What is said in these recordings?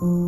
Mm-hmm.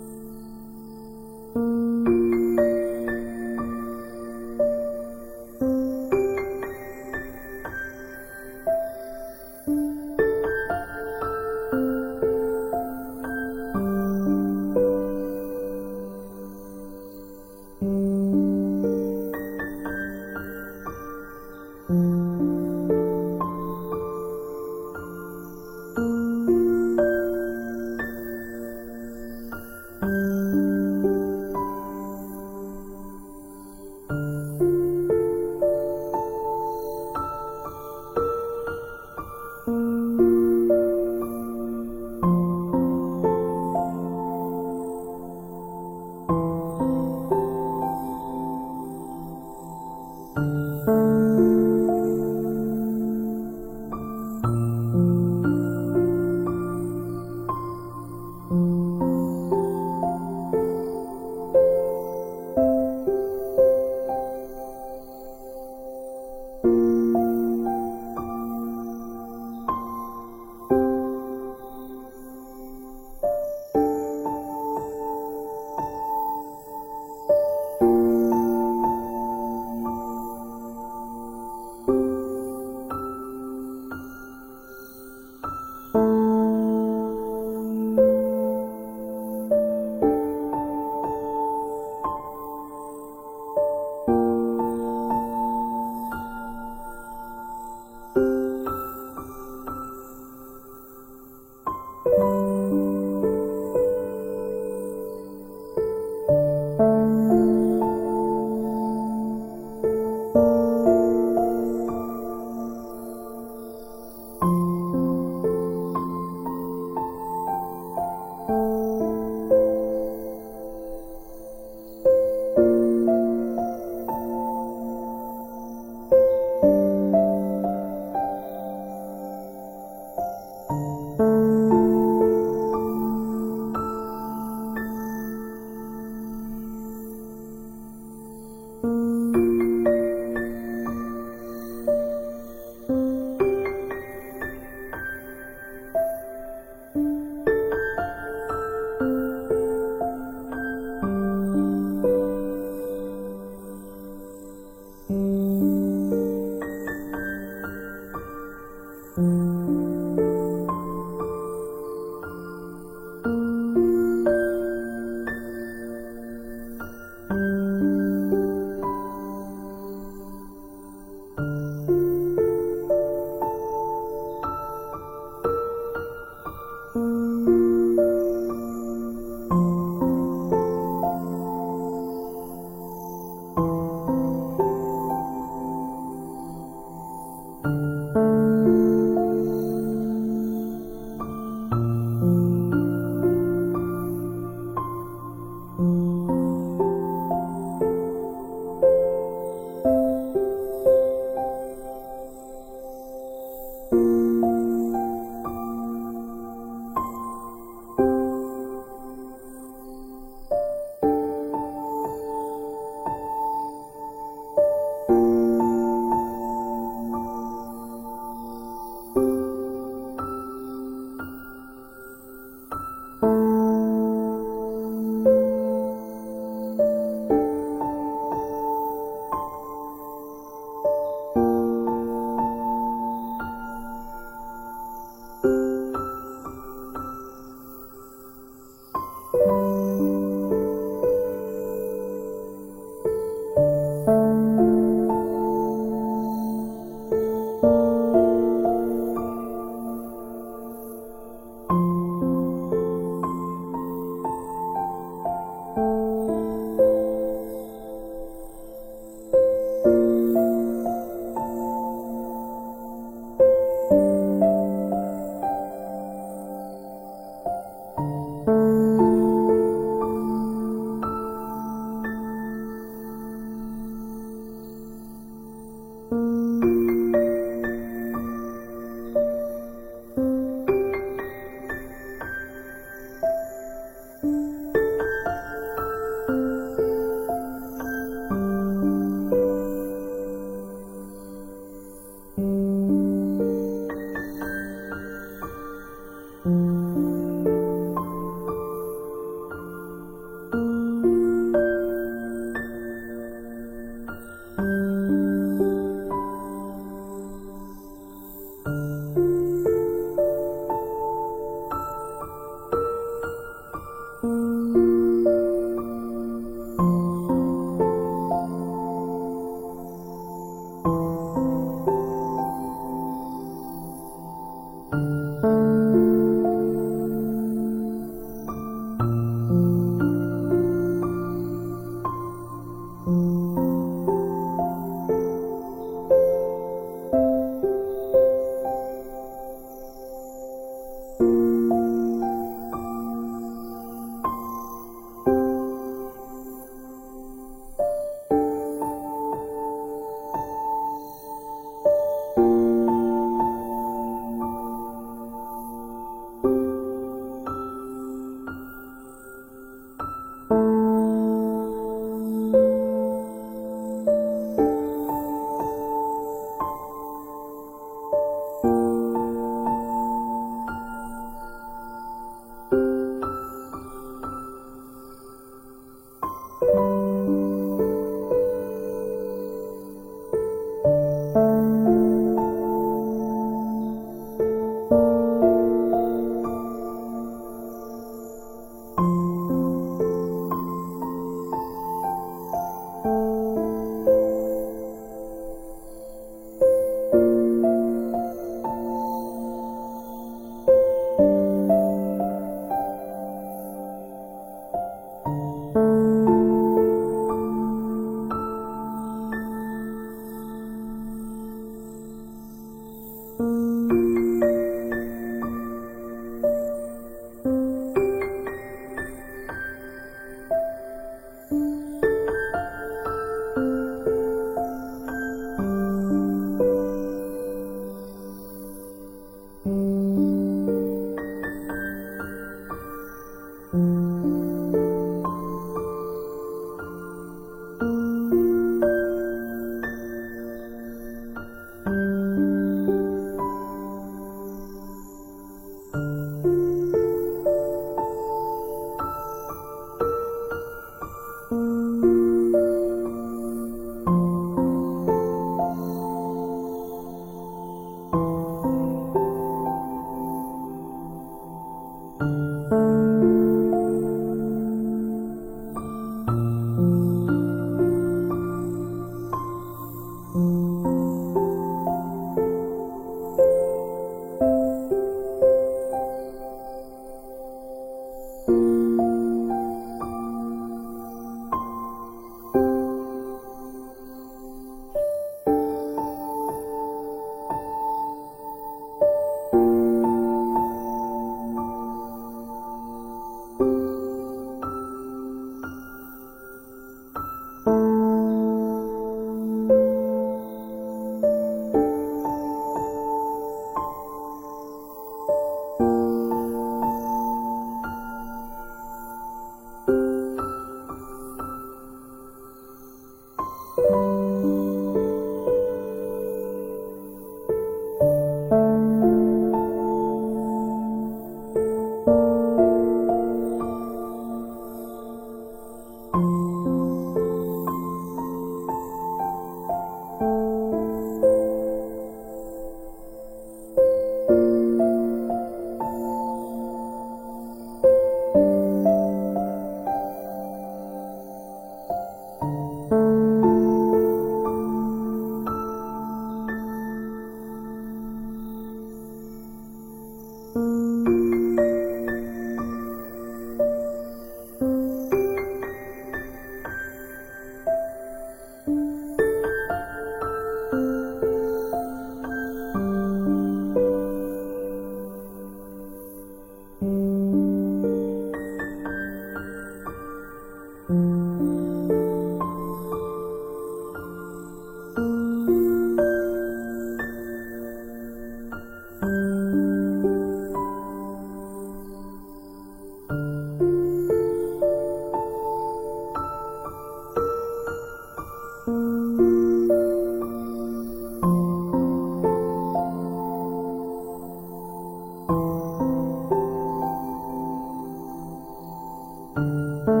음